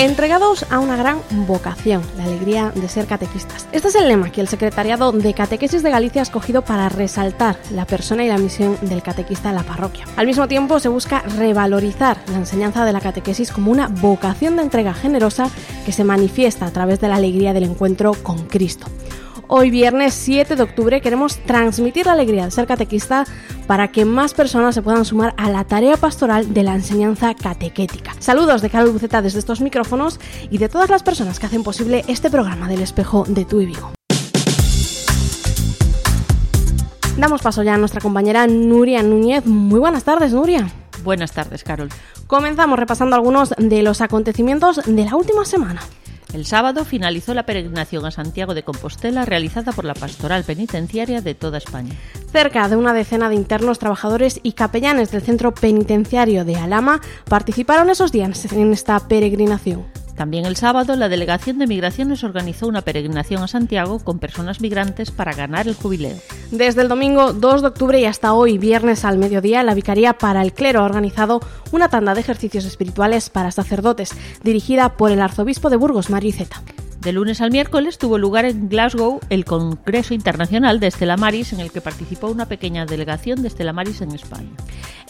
Entregados a una gran vocación, la alegría de ser catequistas. Este es el lema que el Secretariado de Catequesis de Galicia ha escogido para resaltar la persona y la misión del catequista en la parroquia. Al mismo tiempo, se busca revalorizar la enseñanza de la catequesis como una vocación de entrega generosa que se manifiesta a través de la alegría del encuentro con Cristo. Hoy viernes 7 de octubre queremos transmitir la alegría de ser catequista para que más personas se puedan sumar a la tarea pastoral de la enseñanza catequética. Saludos de Carol Buceta desde estos micrófonos y de todas las personas que hacen posible este programa del espejo de tu y Vigo. Damos paso ya a nuestra compañera Nuria Núñez. Muy buenas tardes, Nuria. Buenas tardes, Carol. Comenzamos repasando algunos de los acontecimientos de la última semana. El sábado finalizó la peregrinación a Santiago de Compostela realizada por la Pastoral Penitenciaria de toda España. Cerca de una decena de internos, trabajadores y capellanes del centro penitenciario de Alama participaron esos días en esta peregrinación. También el sábado, la Delegación de Migraciones organizó una peregrinación a Santiago con personas migrantes para ganar el jubileo. Desde el domingo 2 de octubre y hasta hoy, viernes al mediodía, la Vicaría para el Clero ha organizado una tanda de ejercicios espirituales para sacerdotes, dirigida por el arzobispo de Burgos, Mario Iceta. De lunes al miércoles tuvo lugar en Glasgow el Congreso Internacional de Estela Maris, en el que participó una pequeña delegación de Estela Maris en España.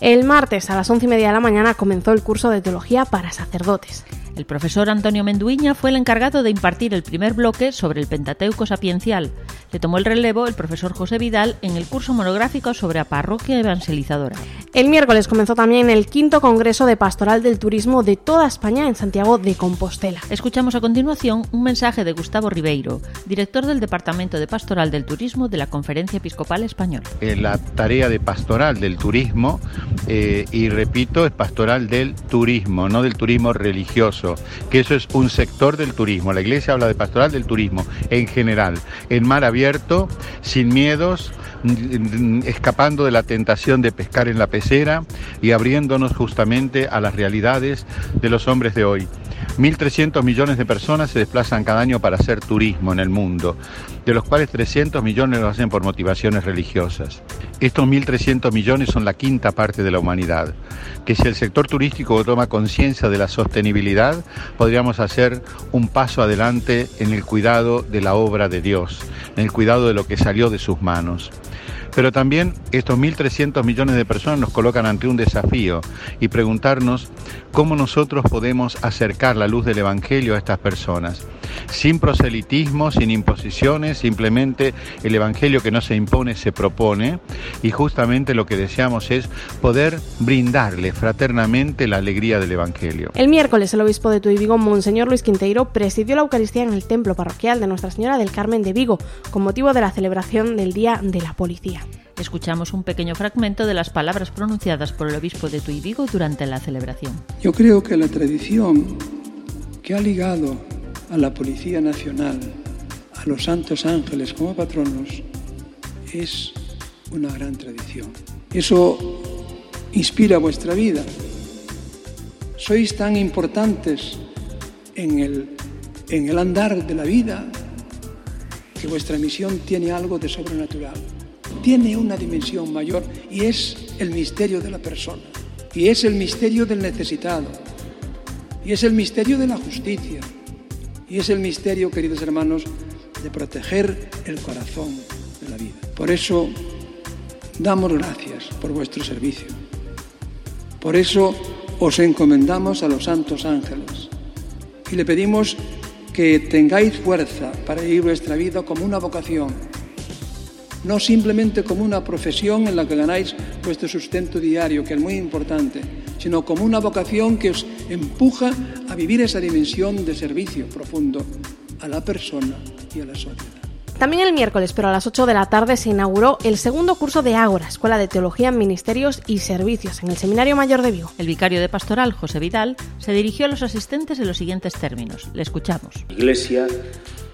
El martes a las once y media de la mañana comenzó el curso de teología para sacerdotes. El profesor Antonio Menduiña fue el encargado de impartir el primer bloque sobre el Pentateuco sapiencial. Le tomó el relevo el profesor José Vidal en el curso monográfico sobre la parroquia evangelizadora. El miércoles comenzó también el quinto Congreso de Pastoral del Turismo de toda España en Santiago de Compostela. Escuchamos a continuación un mensaje de Gustavo Ribeiro, director del Departamento de Pastoral del Turismo de la Conferencia Episcopal Española. La tarea de pastoral del turismo, eh, y repito, es pastoral del turismo, no del turismo religioso, que eso es un sector del turismo. La Iglesia habla de pastoral del turismo en general, en mar abierto, sin miedos, escapando de la tentación de pescar en la pecera y abriéndonos justamente a las realidades de los hombres de hoy. 1.300 millones de personas se desplazan cada año para hacer turismo en el mundo, de los cuales 300 millones lo hacen por motivaciones religiosas. Estos 1.300 millones son la quinta parte de la humanidad, que si el sector turístico toma conciencia de la sostenibilidad, podríamos hacer un paso adelante en el cuidado de la obra de Dios, en el cuidado de lo que salió de sus manos. Pero también estos 1.300 millones de personas nos colocan ante un desafío y preguntarnos cómo nosotros podemos acercar la luz del Evangelio a estas personas. Sin proselitismo, sin imposiciones, simplemente el Evangelio que no se impone se propone y justamente lo que deseamos es poder brindarle fraternamente la alegría del Evangelio. El miércoles el obispo de Tuy Vigo, Monseñor Luis Quinteiro, presidió la Eucaristía en el templo parroquial de Nuestra Señora del Carmen de Vigo con motivo de la celebración del Día de la Policía. Escuchamos un pequeño fragmento de las palabras pronunciadas por el obispo de Tuy Vigo durante la celebración. Yo creo que la tradición que ha ligado a la Policía Nacional, a los santos ángeles como patronos, es una gran tradición. Eso inspira vuestra vida. Sois tan importantes en el, en el andar de la vida que vuestra misión tiene algo de sobrenatural tiene una dimensión mayor y es el misterio de la persona, y es el misterio del necesitado, y es el misterio de la justicia, y es el misterio, queridos hermanos, de proteger el corazón de la vida. Por eso damos gracias por vuestro servicio. Por eso os encomendamos a los santos ángeles y le pedimos que tengáis fuerza para vivir vuestra vida como una vocación no simplemente como una profesión en la que ganáis vuestro sustento diario, que es muy importante, sino como una vocación que os empuja a vivir esa dimensión de servicio profundo a la persona y a la sociedad. También el miércoles, pero a las 8 de la tarde, se inauguró el segundo curso de Ágora, Escuela de Teología, Ministerios y Servicios, en el Seminario Mayor de Vigo. El vicario de Pastoral, José Vidal, se dirigió a los asistentes en los siguientes términos. Le escuchamos. Iglesia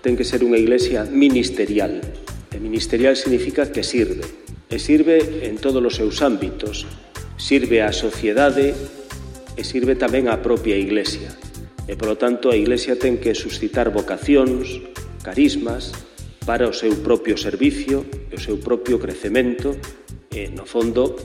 tiene que ser una iglesia ministerial, E ministerial significa que sirve, e sirve en todos os seus ámbitos, sirve á sociedade e sirve tamén á propia Iglesia. E, polo tanto, a Iglesia ten que suscitar vocacións, carismas, para o seu propio servicio e o seu propio crecemento e, no fondo,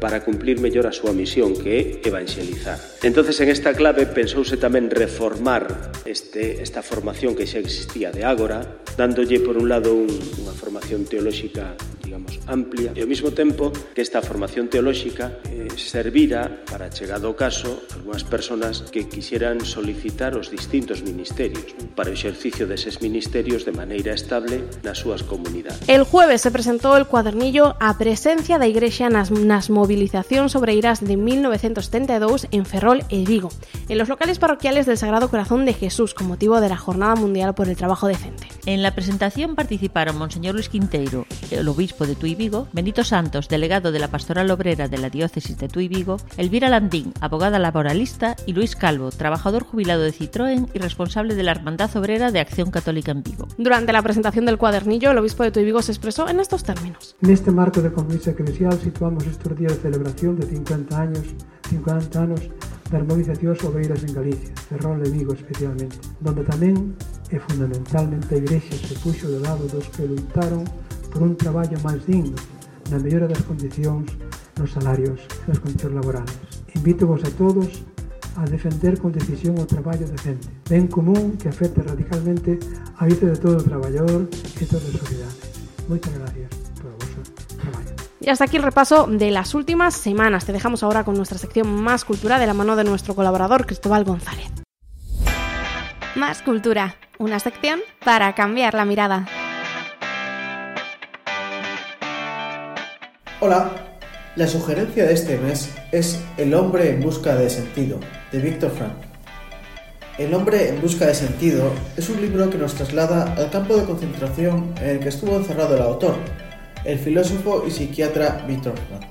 para cumplir mellor a súa misión, que é evangelizar. Entonces, en esta clave pensouse tamén reformar este, esta formación que xa existía de Ágora, dándolle, por un lado, un, unha formación teolóxica digamos, amplia e ao mesmo tempo que esta formación teolóxica eh, servira para chegado o caso algunhas personas que quixeran solicitar os distintos ministerios ¿no? para o exercicio deses ministerios de maneira estable nas súas comunidades. El jueves se presentou el cuadernillo A presencia da Igrexa nas, nas movilizacións obreiras de 1972 en Ferrol e Vigo, en los locales parroquiales del Sagrado Corazón de Jesús con motivo de la Jornada Mundial por el Trabajo Decente. En la presentación participaron Monseñor Luis Quinteiro, el obispo de Tui Vigo, Benito Santos, delegado de la Pastoral Obrera de la Diócesis de Tui Vigo, Elvira Landín, abogada laboralista, y Luis Calvo, trabajador jubilado de Citroën y responsable de la Hermandad Obrera de Acción Católica en Vigo. Durante la presentación del cuadernillo, el obispo de Tui Vigo se expresó en estos términos. En este marco de compromiso eclesial situamos estos días de celebración de 50 años, 50 anos das movilizacións obreiras en Galicia, Ferrol e Vigo especialmente, donde tamén e fundamentalmente a Igrexa se puxo do lado dos que lutaron por un traballo máis digno, na mellora das condicións nos salarios e nas condicións laborales. Invito vos a todos a defender con decisión o traballo decente, ben común que afecte radicalmente a vida de todo o traballador e toda a sociedade. Moitas gracias por o vosso traballo. Y hasta aquí el repaso de las últimas semanas. Te dejamos ahora con nuestra sección Más Cultura de la mano de nuestro colaborador Cristóbal González. Más Cultura, una sección para cambiar la mirada. Hola, la sugerencia de este mes es El hombre en busca de sentido, de Víctor Frank. El hombre en busca de sentido es un libro que nos traslada al campo de concentración en el que estuvo encerrado el autor, el filósofo y psiquiatra Víctor Frank.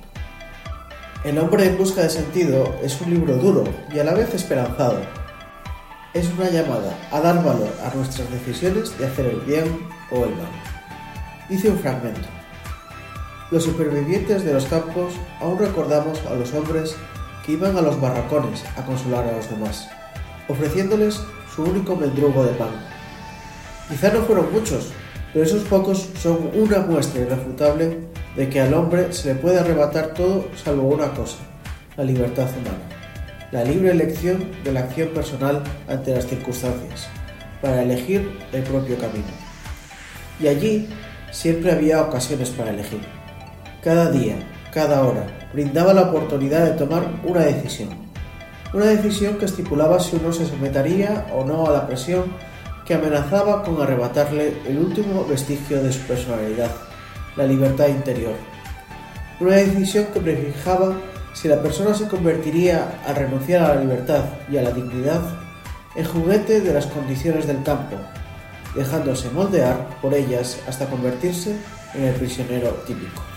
El hombre en busca de sentido es un libro duro y a la vez esperanzado. Es una llamada a dar valor a nuestras decisiones de hacer el bien o el mal. Dice un fragmento. Los supervivientes de los campos aún recordamos a los hombres que iban a los barracones a consolar a los demás, ofreciéndoles su único mendrugo de pan. Quizá no fueron muchos, pero esos pocos son una muestra irrefutable de que al hombre se le puede arrebatar todo salvo una cosa, la libertad humana, la libre elección de la acción personal ante las circunstancias, para elegir el propio camino. Y allí siempre había ocasiones para elegir. Cada día, cada hora, brindaba la oportunidad de tomar una decisión. Una decisión que estipulaba si uno se sometería o no a la presión que amenazaba con arrebatarle el último vestigio de su personalidad, la libertad interior. Una decisión que prefijaba si la persona se convertiría al renunciar a la libertad y a la dignidad en juguete de las condiciones del campo, dejándose moldear por ellas hasta convertirse en el prisionero típico.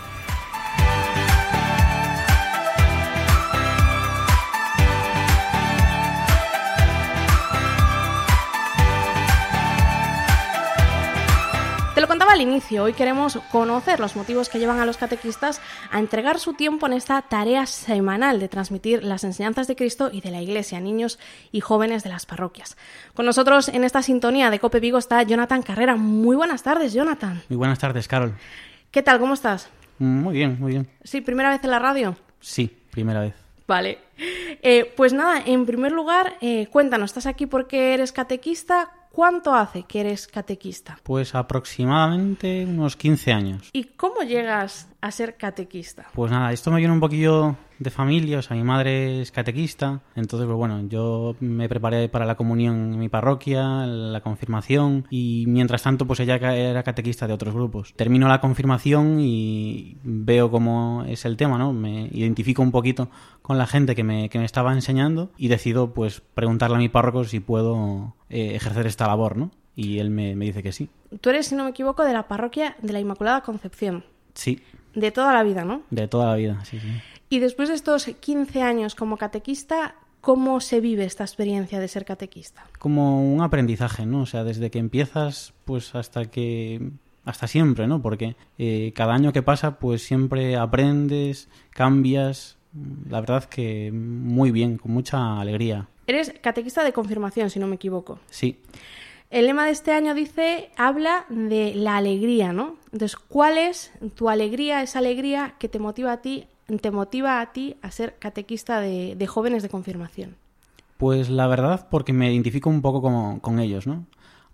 Al inicio, hoy queremos conocer los motivos que llevan a los catequistas a entregar su tiempo en esta tarea semanal de transmitir las enseñanzas de Cristo y de la Iglesia a niños y jóvenes de las parroquias. Con nosotros en esta sintonía de Cope Vigo está Jonathan Carrera. Muy buenas tardes, Jonathan. Muy buenas tardes, Carol. ¿Qué tal? ¿Cómo estás? Muy bien, muy bien. Sí, primera vez en la radio. Sí, primera vez. Vale. Eh, pues nada, en primer lugar, eh, cuéntanos, ¿estás aquí porque eres catequista? ¿Cuánto hace que eres catequista? Pues aproximadamente unos 15 años. ¿Y cómo llegas a ser catequista? Pues nada, esto me viene un poquillo de familia, o sea, mi madre es catequista, entonces, pues bueno, yo me preparé para la comunión en mi parroquia, la confirmación, y mientras tanto, pues ella era catequista de otros grupos. Termino la confirmación y veo cómo es el tema, ¿no? Me identifico un poquito con la gente que me, que me estaba enseñando y decido, pues, preguntarle a mi párroco si puedo eh, ejercer esta labor, ¿no? Y él me, me dice que sí. Tú eres, si no me equivoco, de la parroquia de la Inmaculada Concepción. Sí, De toda la vida, ¿no? de toda la vida, sí, sí. Y después de estos 15 años como catequista, ¿cómo se vive esta experiencia de ser catequista? como un aprendizaje, ¿no? O sea, desde que empiezas, pues hasta que hasta siempre, ¿no? Porque eh, cada año que pasa, pues siempre aprendes, cambias. La verdad que muy bien, con mucha alegría. Eres catequista de confirmación, si no me equivoco. Sí, El lema de este año dice, habla de la alegría, ¿no? Entonces, ¿cuál es tu alegría, esa alegría que te motiva a ti, te motiva a ti a ser catequista de, de jóvenes de confirmación? Pues la verdad, porque me identifico un poco con ellos, ¿no?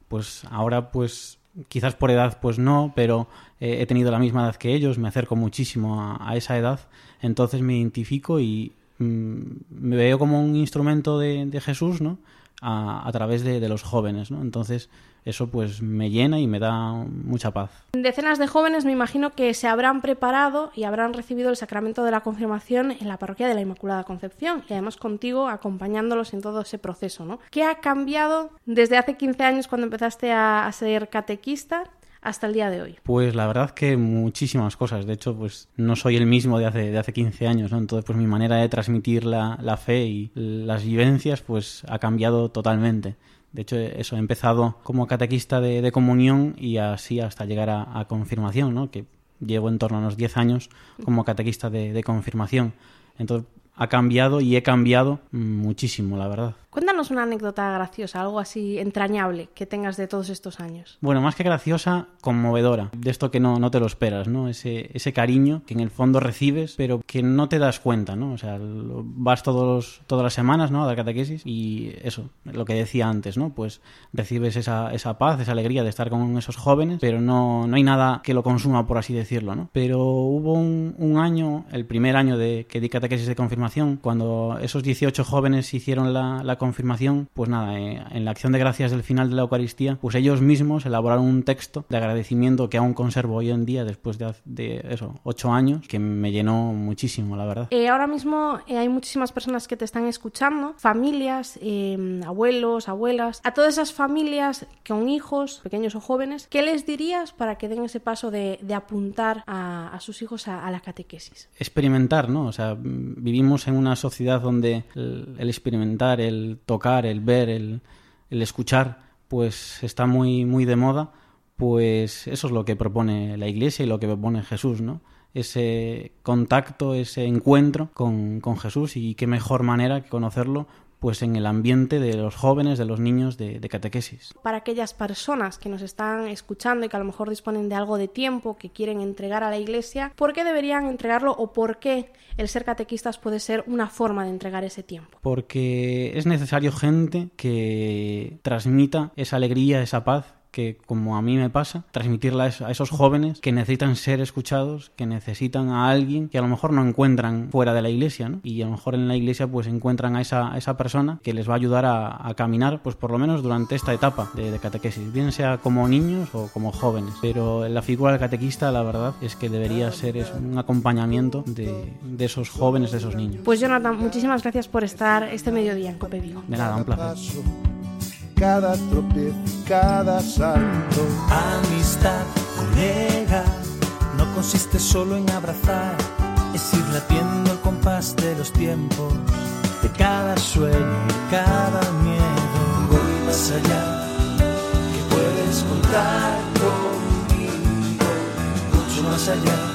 Pues ahora, pues quizás por edad, pues no, pero eh, he tenido la misma edad que ellos, me acerco muchísimo a, a esa edad, entonces me identifico y mm, me veo como un instrumento de, de Jesús, ¿no? A, a través de, de, los jóvenes, ¿no? Entonces eso pues me llena y me da mucha paz. Decenas de jóvenes me imagino que se habrán preparado y habrán recibido el sacramento de la confirmación en la parroquia de la Inmaculada Concepción y además contigo acompañándolos en todo ese proceso, ¿no? ¿Qué ha cambiado desde hace 15 años cuando empezaste a, a ser catequista hasta el día de hoy? Pues la verdad que muchísimas cosas. De hecho, pues no soy el mismo de hace, de hace 15 años, ¿no? Entonces, pues mi manera de transmitir la, la fe y las vivencias, pues ha cambiado totalmente. De hecho, eso, he empezado como catequista de, comunión y así hasta llegar a, a, confirmación, ¿no? Que llevo en torno a unos 10 años como catequista de, de confirmación. Entonces, ha cambiado y he cambiado muchísimo, la verdad. Cuéntanos una anécdota graciosa, algo así entrañable que tengas de todos estos años. Bueno, más que graciosa, conmovedora. De esto que no, no te lo esperas, ¿no? Ese, ese cariño que en el fondo recibes, pero que no te das cuenta, ¿no? O sea, vas todos, todas las semanas, ¿no? A dar catequesis y eso, lo que decía antes, ¿no? Pues recibes esa, esa paz, esa alegría de estar con esos jóvenes, pero no, no hay nada que lo consuma, por así decirlo, ¿no? Pero hubo un, un año, el primer año de que di catequesis de confirmación, cuando esos 18 jóvenes hicieron la, la confirmación, pues nada, eh, en la acción de gracias del final de la Eucaristía, pues ellos mismos elaboraron un texto de agradecimiento que aún conservo hoy en día, después de, de eso, ocho años, que me llenó muchísimo, la verdad. Eh, ahora mismo eh, hay muchísimas personas que te están escuchando, familias, eh, abuelos, abuelas, a todas esas familias con hijos, pequeños o jóvenes, ¿qué les dirías para que den ese paso de, de apuntar a, a, sus hijos a, a, la catequesis? Experimentar, ¿no? O sea, vivimos en una sociedad donde el, el experimentar, el tocar, el ver, el, el, escuchar, pues está muy, muy de moda, pues eso es lo que propone la Iglesia y lo que propone Jesús, ¿no? Ese contacto, ese encuentro con, con Jesús y qué mejor manera que conocerlo pues en el ambiente de los jóvenes, de los niños de, de, catequesis. Para aquellas personas que nos están escuchando y que a lo mejor disponen de algo de tiempo que quieren entregar a la iglesia, ¿por qué deberían entregarlo o por qué el ser catequistas puede ser una forma de entregar ese tiempo? Porque es necesario gente que transmita esa alegría, esa paz que, como a mí me pasa, transmitirla a esos jóvenes que necesitan ser escuchados, que necesitan a alguien que a lo mejor no encuentran fuera de la iglesia, ¿no? Y a lo mejor en la iglesia pues encuentran a esa, a esa persona que les va a ayudar a, a, caminar, pues por lo menos durante esta etapa de, de, catequesis, bien sea como niños o como jóvenes. Pero la figura del catequista, la verdad, es que debería ser es un acompañamiento de, de, esos jóvenes, de esos niños. Pues Jonathan, muchísimas gracias por estar este mediodía en Cope Vigo. De nada, un placer cada tropiezo, cada salto. Amistad, colega, no consiste solo en abrazar, es ir latiendo el compás de los tiempos, de cada sueño y cada miedo. Voy más allá, que puedes contar conmigo, mucho más allá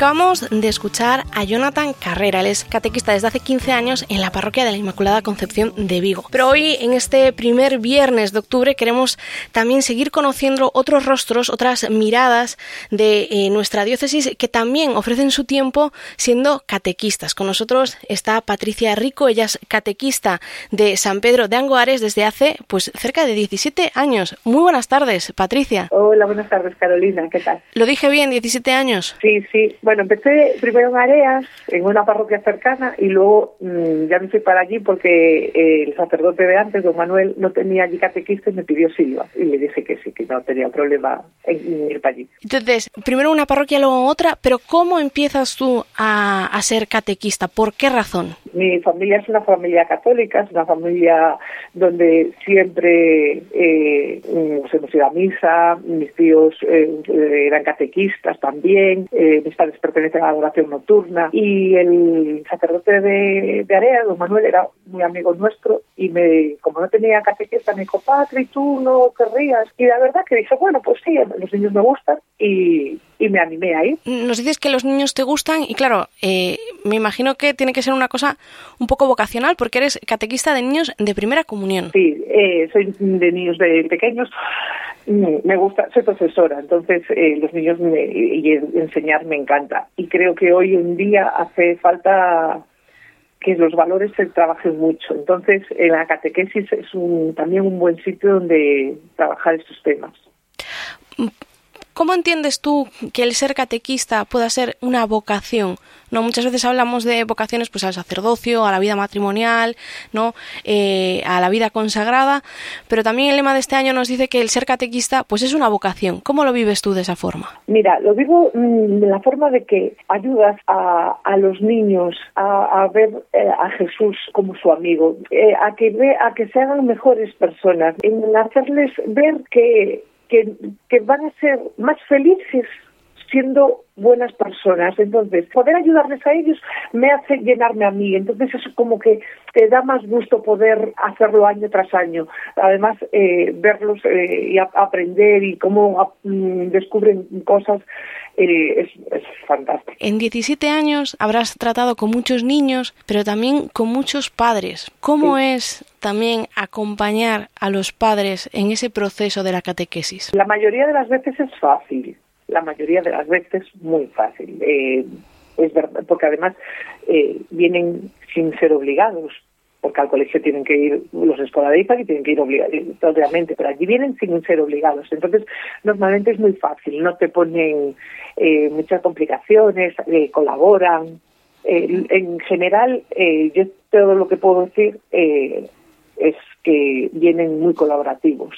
Acabamos de escuchar a Jonathan Carrera, él es catequista desde hace 15 años en la parroquia de la Inmaculada Concepción de Vigo. Pero hoy, en este primer viernes de octubre, queremos también seguir conociendo otros rostros, otras miradas de eh, nuestra diócesis que también ofrecen su tiempo siendo catequistas. Con nosotros está Patricia Rico, ella es catequista de San Pedro de Angoares desde hace pues cerca de 17 años. Muy buenas tardes, Patricia. Hola, buenas tardes, Carolina, ¿qué tal? ¿Lo dije bien, 17 años? Sí, sí Bueno, empecé primero en Areas, en una parroquia cercana, y luego mm, ya me fui para allí porque eh, el sacerdote de antes, don Manuel, no tenía allí catequista y me pidió Silva. Y le dije que sí, que no tenía problema en ir para allí. Entonces, primero una parroquia, luego otra, pero ¿cómo empiezas tú a, a ser catequista? ¿Por qué razón? Mi familia es una familia católica, es una familia donde siempre eh, se nos iba a misa, mis tíos eh, eran catequistas también, eh, mis padres pertenecen a la adoración nocturna y el sacerdote de, de Area, don Manuel, era muy amigo nuestro y me, como no tenía catequista, me dijo, Patri, tú no querrías. Y la verdad que dije, bueno, pues sí, los niños me gustan y, y me animé ahí. Nos dices que los niños te gustan y claro, eh, me imagino que tiene que ser una cosa un poco vocacional porque eres catequista de niños de primera comunión. Sí, eh, soy de niños de pequeños. Mm, Me gusta, soy profesora, entonces eh, los niños me, y enseñar me encanta. Y creo que hoy en día hace falta que los valores se trabajen mucho. Entonces, en la catequesis es un, también un buen sitio donde trabajar estos temas. ¿Cómo entiendes tú que el ser catequista pueda ser una vocación? No, muchas veces hablamos de vocaciones, pues al sacerdocio, a la vida matrimonial, no, eh, a la vida consagrada, pero también el lema de este año nos dice que el ser catequista, pues es una vocación. ¿Cómo lo vives tú de esa forma? Mira, lo vivo mm, de la forma de que ayudas a, a los niños a, ver eh, a Jesús como su amigo, eh, a que ve, a que se hagan mejores personas, en hacerles ver que que, que van a ser más felices siendo buenas personas. Entonces, poder ayudarles a ellos me hace llenarme a mí. Entonces, es como que te da más gusto poder hacerlo año tras año. Además, eh, verlos eh, y aprender y cómo mm, descubren cosas eh, es, es fantástico. En 17 años habrás tratado con muchos niños, pero también con muchos padres. ¿Cómo es también acompañar a los padres en ese proceso de la catequesis? La mayoría de las veces es fácil, la mayoría de las veces muy fácil. Eh, es verdad, porque además eh, vienen sin ser obligados, porque al colegio tienen que ir, los escolarizan y tienen que ir obligatoriamente, pero allí vienen sin ser obligados. Entonces, normalmente es muy fácil, no te ponen eh, muchas complicaciones, eh, colaboran. Eh, en general, eh, yo todo lo que puedo decir eh, es que vienen muy colaborativos.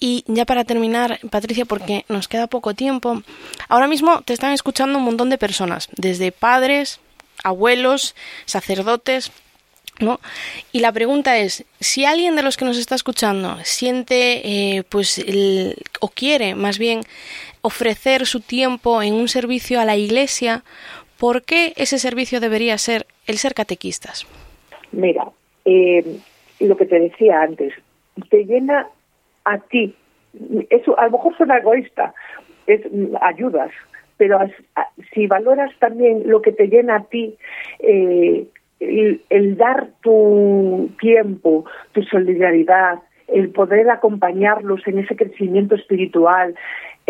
Y ya para terminar, Patricia, porque nos queda poco tiempo, ahora mismo te están escuchando un montón de personas, desde padres, abuelos, sacerdotes, ¿no? Y la pregunta es, si alguien de los que nos está escuchando siente, eh, pues, o quiere más bien ofrecer su tiempo en un servicio a la Iglesia, ¿por qué ese servicio debería ser el ser catequistas? Mira, eh, lo que te decía antes, te llena a ti. Eso a lo mejor suena egoísta, es ayudas, pero si valoras también lo que te llena a ti, eh, el dar tu tiempo, tu solidaridad, el poder acompañarlos en ese crecimiento espiritual,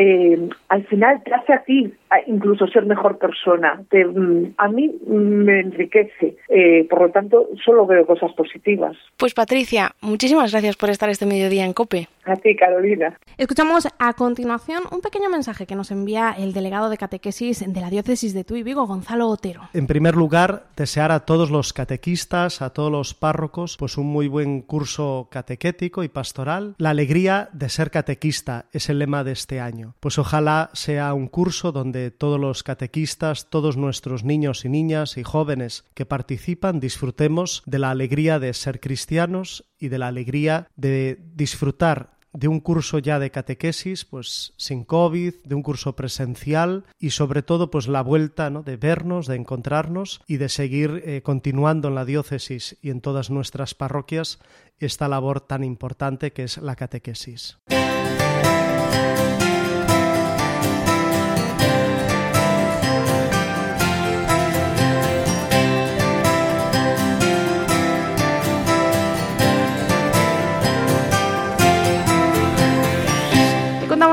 eh, al final te hace a ti incluso ser mejor persona. Te- mm, a mí me enriquece. Eh, por lo tanto, solo veo cosas positivas. Pues Patricia, muchísimas gracias por estar este mediodía en COPE. A ti, Carolina. Escuchamos a continuación un pequeño mensaje que nos envía el delegado de catequesis de la diócesis de Tuy Vigo, Gonzalo Otero. En primer lugar, desear a todos los catequistas, a todos los párrocos, pues un muy buen curso catequético y pastoral. La alegría de ser catequista es el lema de este año. Pues ojalá sea un curso donde todos los catequistas, todos nuestros niños y niñas y jóvenes que participan disfrutemos de la alegría de ser cristianos y de la alegría de disfrutar de un curso ya de catequesis, pues sin COVID, de un curso presencial y sobre todo pues la vuelta ¿no? de vernos, de encontrarnos y de seguir eh, continuando en la diócesis y en todas nuestras parroquias esta labor tan importante que es la catequesis.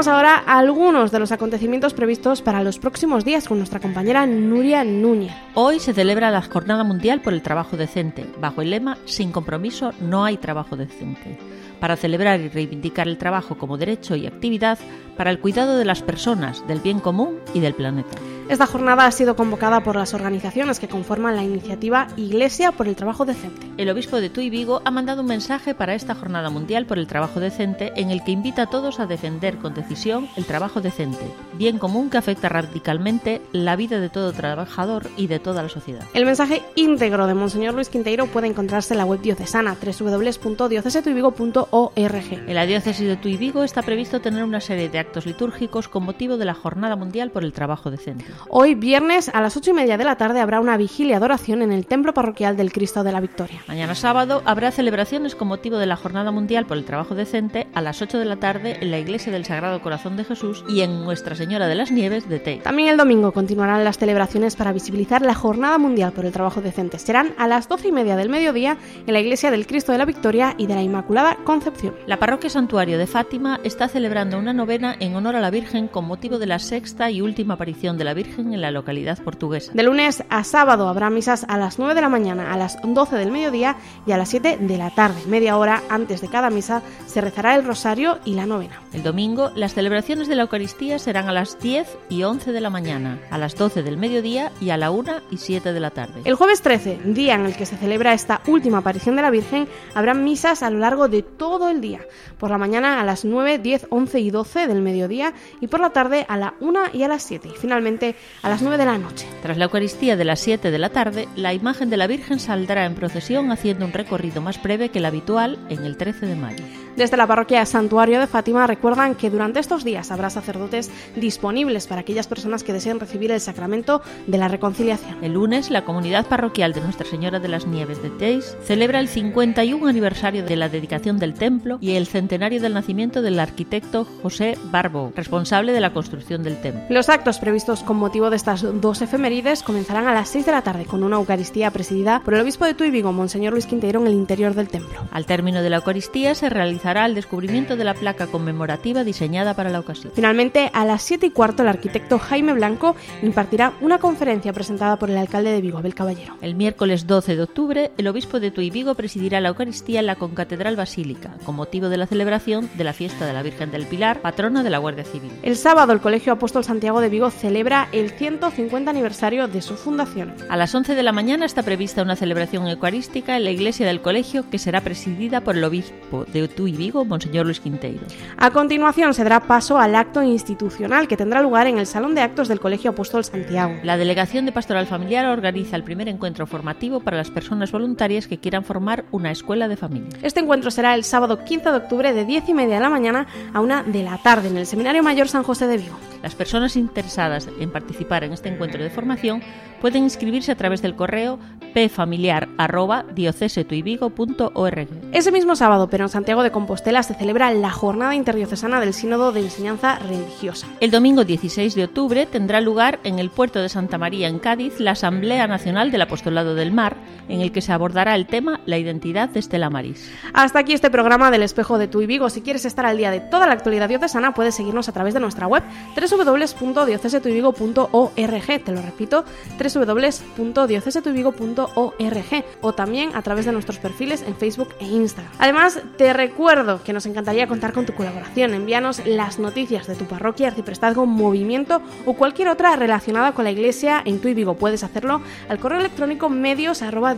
Ahora algunos de los acontecimientos previstos para los próximos días con nuestra compañera Nuria Núñez. Hoy se celebra la Jornada Mundial por el Trabajo Decente, bajo el lema Sin compromiso no hay trabajo decente, para celebrar y reivindicar el trabajo como derecho y actividad para el cuidado de las personas, del bien común y del planeta. Esta jornada ha sido convocada por las organizaciones que conforman la iniciativa Iglesia por el Trabajo Decente. El obispo de Tuy Vigo ha mandado un mensaje para esta Jornada Mundial por el Trabajo Decente en el que invita a todos a defender con decisión el trabajo decente, bien común que afecta radicalmente la vida de todo trabajador y de toda la sociedad. El mensaje íntegro de Monseñor Luis Quinteiro puede encontrarse en la web diocesana www.diocesetuyvigo.org. En la diócesis de Tuy Vigo está previsto tener una serie de actos litúrgicos con motivo de la Jornada Mundial por el Trabajo Decente. Hoy, viernes, a las ocho y media de la tarde, habrá una vigilia de oración en el Templo Parroquial del Cristo de la Victoria. Mañana sábado habrá celebraciones con motivo de la Jornada Mundial por el Trabajo Decente a las 8 de la tarde en la Iglesia del Sagrado Corazón de Jesús y en Nuestra Señora de las Nieves de Tei. También el domingo continuarán las celebraciones para visibilizar la Jornada Mundial por el Trabajo Decente. Serán a las doce y media del mediodía en la Iglesia del Cristo de la Victoria y de la Inmaculada Concepción. La Parroquia Santuario de Fátima está celebrando una novena en honor a la Virgen con motivo de la sexta y última aparición de la Virgen en la localidad portuguesa. De lunes a sábado habrá misas a las 9 de la mañana, a las 12 del mediodía y a las 7 de la tarde. Media hora antes de cada misa se rezará el rosario y la novena. El domingo las celebraciones de la Eucaristía serán a las 10 y 11 de la mañana, a las 12 del mediodía y a la 1 y 7 de la tarde. El jueves 13, día en el que se celebra esta última aparición de la Virgen, habrá misas a lo largo de todo el día. Por la mañana a las 9, 10, 11 y 12 del mediodía y por la tarde a la 1 y a las 7 y finalmente a las 9 de la noche. Tras la Eucaristía de las 7 de la tarde, la imagen de la Virgen saldrá en procesión haciendo un recorrido más breve que el habitual en el 13 de mayo. Desde la parroquia Santuario de Fátima recuerdan que durante estos días habrá sacerdotes disponibles para aquellas personas que deseen recibir el sacramento de la reconciliación. El lunes, la comunidad parroquial de Nuestra Señora de las Nieves de Teis celebra el 51 aniversario de la dedicación del templo y el centenario del nacimiento del arquitecto José Barbo, responsable de la construcción del templo. Los actos previstos con motivo de estas dos efemérides comenzarán a las 6 de la tarde con una Eucaristía presidida por el obispo de Tuy Vigo, Monseñor Luis Quinteiro, en el interior del templo. Al término de la Eucaristía se realizará el descubrimiento de la placa conmemorativa diseñada para la ocasión. Finalmente, a las 7 y cuarto, el arquitecto Jaime Blanco impartirá una conferencia presentada por el alcalde de Vigo, Abel Caballero. El miércoles 12 de octubre, el obispo de Tuy Vigo presidirá la Eucaristía en la Concatedral Basílica, con motivo de la celebración de la fiesta de la Virgen del Pilar, patrona de la Guardia Civil. El sábado, el Colegio Apóstol Santiago de Vigo celebra el 150 aniversario de su fundación. A las 11 de la mañana está prevista una celebración eucarística en la iglesia del colegio que será presidida por el obispo de Tuy Vigo, Monseñor Luis Quinteiro. A continuación se dará paso al acto institucional que tendrá lugar en el Salón de Actos del Colegio Apóstol Santiago. La Delegación de Pastoral Familiar organiza el primer encuentro formativo para las personas voluntarias que quieran formar una escuela de familia. Este encuentro será el sábado 15 de octubre de 10 y media de la mañana a 1 de la tarde en el Seminario Mayor San José de Vigo. Las personas interesadas en participar en este encuentro de formación pueden inscribirse a través del correo pfamiliar.diocesetuivigo.org. Ese mismo sábado, pero en Santiago de Compostela, se celebra la Jornada Interdiocesana del Sínodo de Enseñanza Religiosa. El domingo 16 de octubre tendrá lugar en el puerto de Santa María, en Cádiz, la Asamblea Nacional del Apostolado del Mar, en el que se abordará el tema La identidad de Estela Maris. Hasta aquí este programa del Espejo de Tu y Vigo. Si quieres estar al día de toda la actualidad diocesana, puedes seguirnos a través de nuestra web www.diocesetuivigo.org. Te lo repito, www.diocesetuivigo.org o también a través de nuestros perfiles en Facebook e Instagram. Además, te recuerdo que nos encantaría contar con tu colaboración. Envíanos las noticias de tu parroquia, arciprestazgo, movimiento o cualquier otra relacionada con la iglesia en tu Vigo. Puedes hacerlo al correo electrónico medios arroba.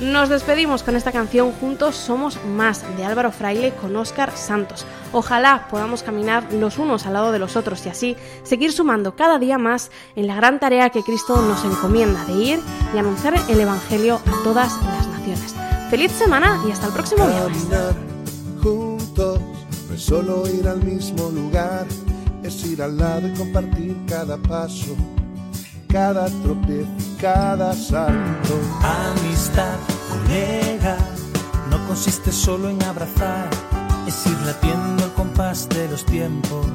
Nos despedimos con esta canción Juntos Somos Más de Álvaro Fraile con Óscar Santos. Ojalá podamos caminar los unos al lado de los otros y así seguir sumando cada día más en la gran tarea que Cristo nos encomienda de ir y anunciar el Evangelio a todas las naciones. Feliz semana y hasta el próximo viernes. Caminar juntos no es solo ir al mismo lugar, es ir al lado y compartir cada paso, cada tropiezo, cada salto. Amistad, colega, no consiste solo en abrazar, es ir latiendo el compás de los tiempos,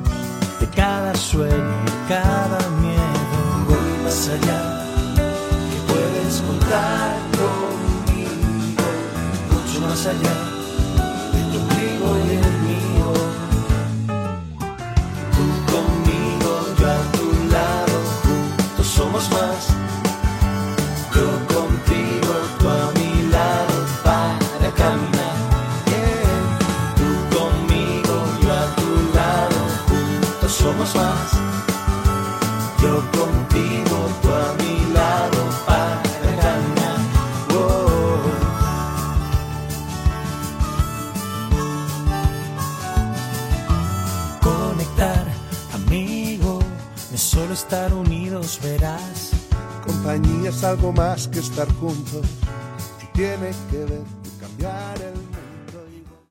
de cada sueño y cada miedo. Más allá, que puedes contar conmigo, mucho más allá de tu ombligo y el es algo más que estar juntos y tiene que ver con cambiar el mundo.